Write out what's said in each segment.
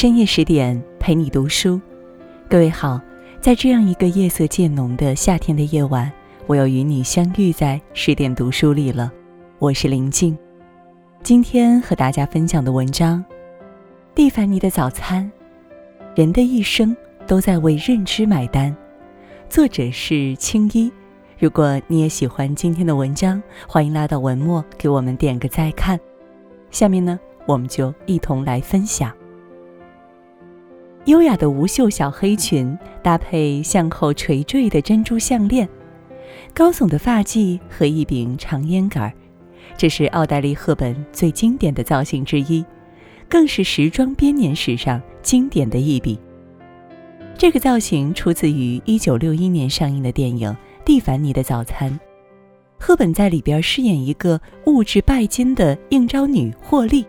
深夜十点陪你读书，各位好，在这样一个夜色渐浓的夏天的夜晚，我又与你相遇在十点读书里了。我是林静，今天和大家分享的文章《蒂凡尼的早餐》，人的一生都在为认知买单。作者是青衣。如果你也喜欢今天的文章，欢迎拉到文末给我们点个再看。下面呢，我们就一同来分享。优雅的无袖小黑裙搭配向后垂坠的珍珠项链，高耸的发髻和一柄长烟杆，这是奥黛丽·赫本最经典的造型之一，更是时装编年史上经典的一笔。这个造型出自于1961年上映的电影《蒂凡尼的早餐》，赫本在里边饰演一个物质拜金的应招女霍利。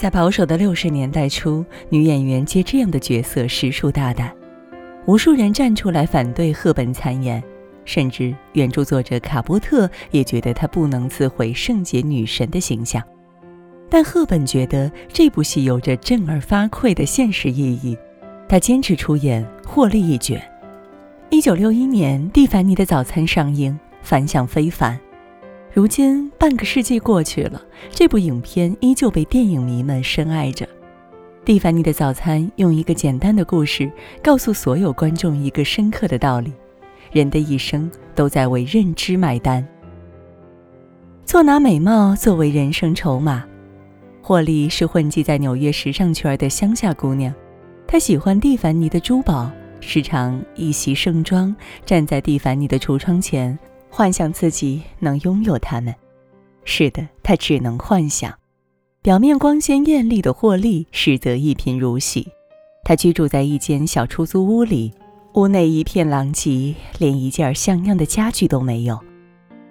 在保守的六十年代初，女演员接这样的角色实属大胆，无数人站出来反对赫本参演，甚至原著作者卡波特也觉得她不能自毁圣洁女神的形象。但赫本觉得这部戏有着震耳发聩的现实意义，她坚持出演获利一角。一九六一年，《蒂凡尼的早餐》上映，反响非凡。如今半个世纪过去了，这部影片依旧被电影迷们深爱着。《蒂凡尼的早餐》用一个简单的故事，告诉所有观众一个深刻的道理：人的一生都在为认知买单。错拿美貌作为人生筹码，霍利是混迹在纽约时尚圈的乡下姑娘，她喜欢蒂凡尼的珠宝，时常一袭盛装站在蒂凡尼的橱窗前。幻想自己能拥有它们，是的，他只能幻想。表面光鲜艳丽的霍利，实则一贫如洗。他居住在一间小出租屋里，屋内一片狼藉，连一件像样的家具都没有。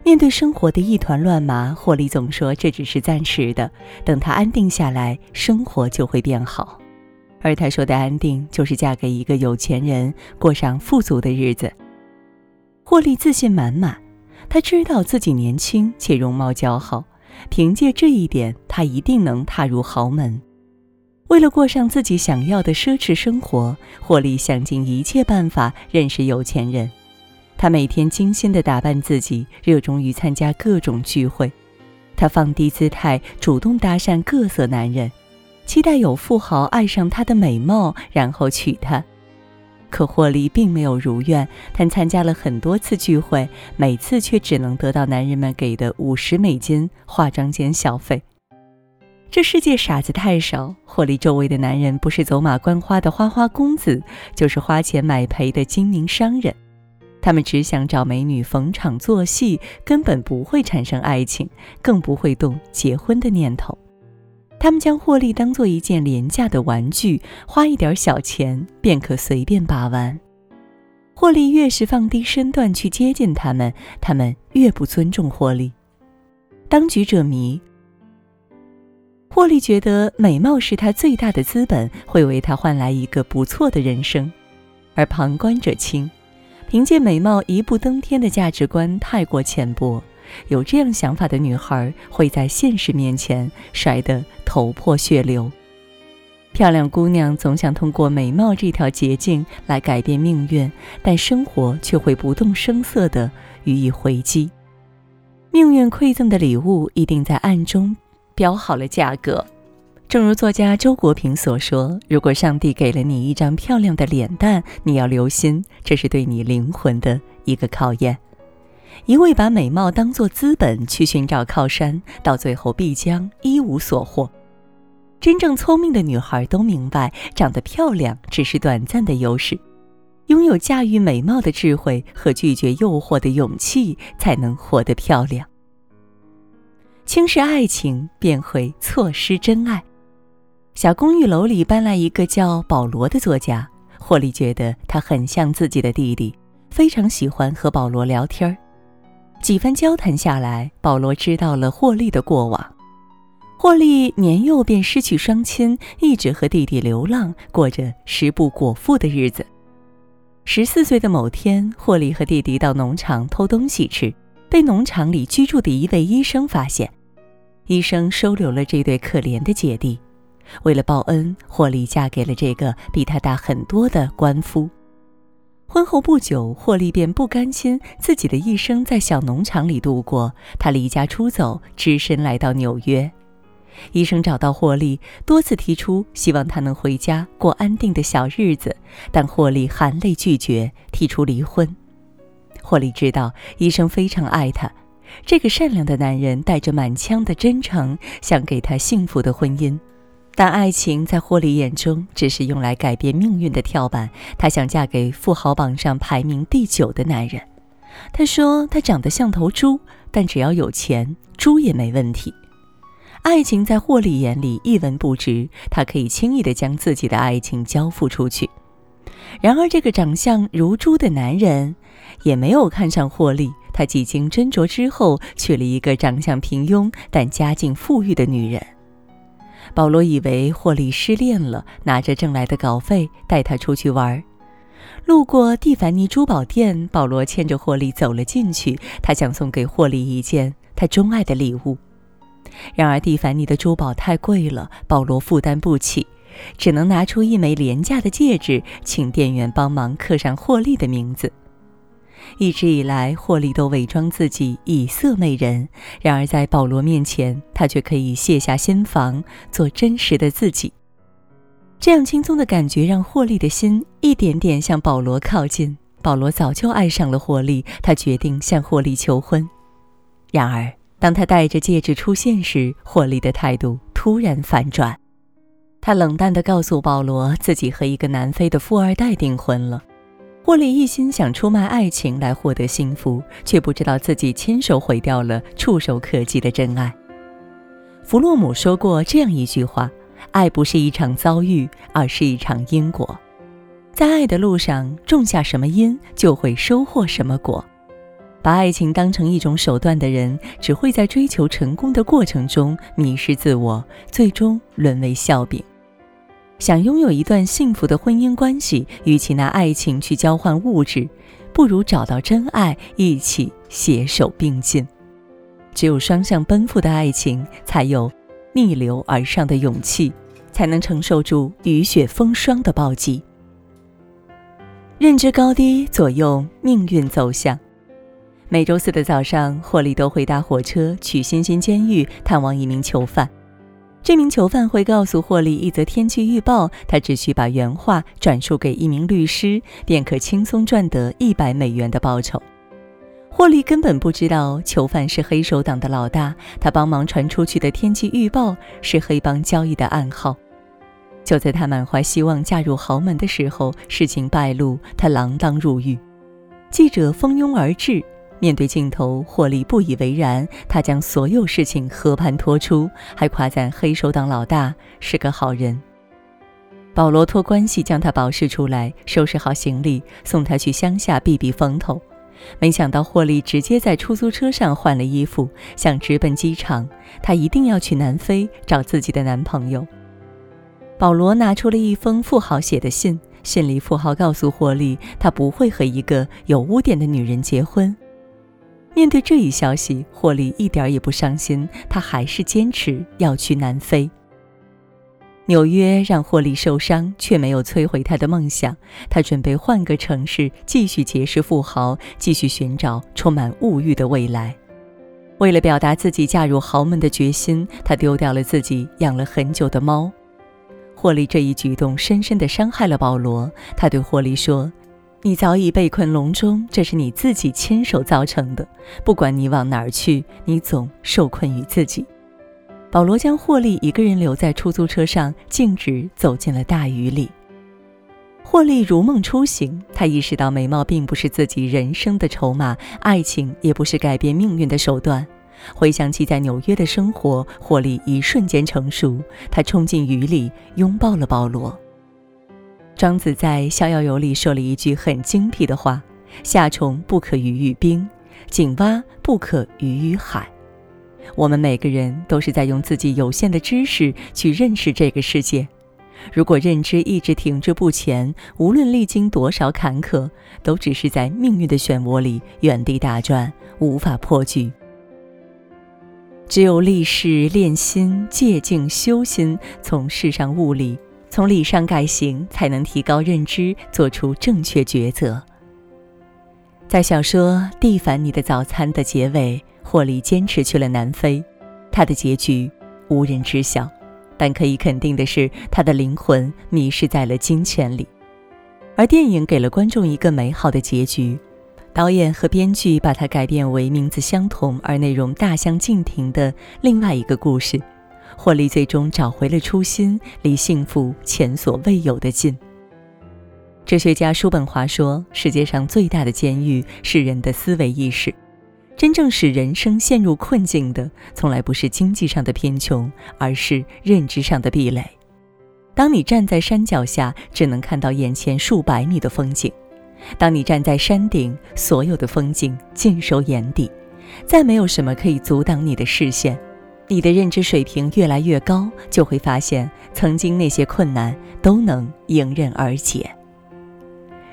面对生活的一团乱麻，霍利总说这只是暂时的，等他安定下来，生活就会变好。而他说的安定，就是嫁给一个有钱人，过上富足的日子。霍利自信满满。他知道自己年轻且容貌姣好，凭借这一点，他一定能踏入豪门。为了过上自己想要的奢侈生活，霍利想尽一切办法认识有钱人。他每天精心地打扮自己，热衷于参加各种聚会。他放低姿态，主动搭讪各色男人，期待有富豪爱上他的美貌，然后娶她。可霍利并没有如愿，他参加了很多次聚会，每次却只能得到男人们给的五十美金化妆间小费。这世界傻子太少，霍利周围的男人不是走马观花的花花公子，就是花钱买赔的精明商人。他们只想找美女逢场作戏，根本不会产生爱情，更不会动结婚的念头。他们将霍利当做一件廉价的玩具，花一点小钱便可随便把玩。霍利越是放低身段去接近他们，他们越不尊重霍利。当局者迷。霍利觉得美貌是他最大的资本，会为他换来一个不错的人生；而旁观者清，凭借美貌一步登天的价值观太过浅薄。有这样想法的女孩会在现实面前摔得头破血流。漂亮姑娘总想通过美貌这条捷径来改变命运，但生活却会不动声色地予以回击。命运馈赠的礼物一定在暗中标好了价格。正如作家周国平所说：“如果上帝给了你一张漂亮的脸蛋，你要留心，这是对你灵魂的一个考验。”一味把美貌当作资本去寻找靠山，到最后必将一无所获。真正聪明的女孩都明白，长得漂亮只是短暂的优势，拥有驾驭美貌的智慧和拒绝诱惑的勇气，才能活得漂亮。轻视爱情，便会错失真爱。小公寓楼里搬来一个叫保罗的作家，霍利觉得他很像自己的弟弟，非常喜欢和保罗聊天儿。几番交谈下来，保罗知道了霍利的过往。霍利年幼便失去双亲，一直和弟弟流浪，过着食不果腹的日子。十四岁的某天，霍利和弟弟到农场偷东西吃，被农场里居住的一位医生发现。医生收留了这对可怜的姐弟。为了报恩，霍利嫁给了这个比他大很多的官夫。婚后不久，霍利便不甘心自己的一生在小农场里度过，他离家出走，只身来到纽约。医生找到霍利，多次提出希望他能回家过安定的小日子，但霍利含泪拒绝，提出离婚。霍利知道医生非常爱他，这个善良的男人带着满腔的真诚，想给他幸福的婚姻。但爱情在霍利眼中只是用来改变命运的跳板。她想嫁给富豪榜上排名第九的男人。她说他长得像头猪，但只要有钱，猪也没问题。爱情在霍利眼里一文不值，她可以轻易地将自己的爱情交付出去。然而，这个长相如猪的男人也没有看上霍利。他几经斟酌之后，娶了一个长相平庸但家境富裕的女人。保罗以为霍利失恋了，拿着挣来的稿费带他出去玩。路过蒂凡尼珠宝店，保罗牵着霍利走了进去。他想送给霍利一件他钟爱的礼物，然而蒂凡尼的珠宝太贵了，保罗负担不起，只能拿出一枚廉价的戒指，请店员帮忙刻上霍利的名字。一直以来，霍利都伪装自己以色媚人，然而在保罗面前，他却可以卸下心防，做真实的自己。这样轻松的感觉让霍利的心一点点向保罗靠近。保罗早就爱上了霍利，他决定向霍利求婚。然而，当他戴着戒指出现时，霍利的态度突然反转，他冷淡地告诉保罗，自己和一个南非的富二代订婚了。霍利一心想出卖爱情来获得幸福，却不知道自己亲手毁掉了触手可及的真爱。弗洛姆说过这样一句话：“爱不是一场遭遇，而是一场因果。在爱的路上种下什么因，就会收获什么果。把爱情当成一种手段的人，只会在追求成功的过程中迷失自我，最终沦为笑柄。”想拥有一段幸福的婚姻关系，与其拿爱情去交换物质，不如找到真爱，一起携手并进。只有双向奔赴的爱情，才有逆流而上的勇气，才能承受住雨雪风霜的暴击。认知高低左右命运走向。每周四的早上，霍利都会搭火车去新兴监狱探望一名囚犯。这名囚犯会告诉霍利一则天气预报，他只需把原话转述给一名律师，便可轻松赚得一百美元的报酬。霍利根本不知道囚犯是黑手党的老大，他帮忙传出去的天气预报是黑帮交易的暗号。就在他满怀希望嫁入豪门的时候，事情败露，他锒铛入狱。记者蜂拥而至。面对镜头，霍利不以为然。他将所有事情和盘托出，还夸赞黑手党老大是个好人。保罗托关系将他保释出来，收拾好行李，送他去乡下避避风头。没想到霍利直接在出租车上换了衣服，想直奔机场。他一定要去南非找自己的男朋友。保罗拿出了一封富豪写的信，信里富豪告诉霍利，他不会和一个有污点的女人结婚。面对这一消息，霍利一点也不伤心，他还是坚持要去南非。纽约让霍利受伤，却没有摧毁他的梦想。他准备换个城市，继续结识富豪，继续寻找充满物欲的未来。为了表达自己嫁入豪门的决心，他丢掉了自己养了很久的猫。霍利这一举动深深地伤害了保罗。他对霍利说。你早已被困笼中，这是你自己亲手造成的。不管你往哪儿去，你总受困于自己。保罗将霍利一个人留在出租车上，径直走进了大雨里。霍利如梦初醒，他意识到美貌并不是自己人生的筹码，爱情也不是改变命运的手段。回想起在纽约的生活，霍利一瞬间成熟，他冲进雨里，拥抱了保罗。庄子在《逍遥游》里说了一句很精辟的话：“夏虫不可语于冰，井蛙不可语于海。”我们每个人都是在用自己有限的知识去认识这个世界。如果认知一直停滞不前，无论历经多少坎坷，都只是在命运的漩涡里原地打转，无法破局。只有立世练心、戒境修心，从世上物理，从理上改行，才能提高认知，做出正确抉择。在小说《蒂凡尼的早餐》的结尾，霍利坚持去了南非，他的结局无人知晓，但可以肯定的是，他的灵魂迷失在了金钱里。而电影给了观众一个美好的结局。导演和编剧把它改编为名字相同而内容大相径庭的另外一个故事。霍利最终找回了初心，离幸福前所未有的近。哲学家叔本华说：“世界上最大的监狱是人的思维意识。真正使人生陷入困境的，从来不是经济上的贫穷，而是认知上的壁垒。当你站在山脚下，只能看到眼前数百米的风景。”当你站在山顶，所有的风景尽收眼底，再没有什么可以阻挡你的视线。你的认知水平越来越高，就会发现曾经那些困难都能迎刃而解。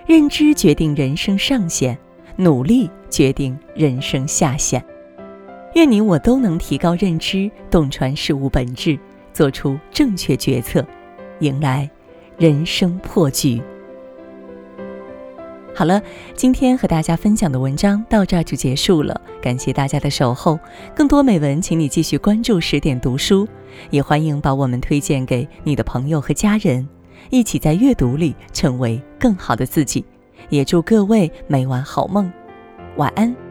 认知决定人生上限，努力决定人生下限。愿你我都能提高认知，洞穿事物本质，做出正确决策，迎来人生破局。好了，今天和大家分享的文章到这儿就结束了，感谢大家的守候。更多美文，请你继续关注十点读书，也欢迎把我们推荐给你的朋友和家人，一起在阅读里成为更好的自己。也祝各位每晚好梦，晚安。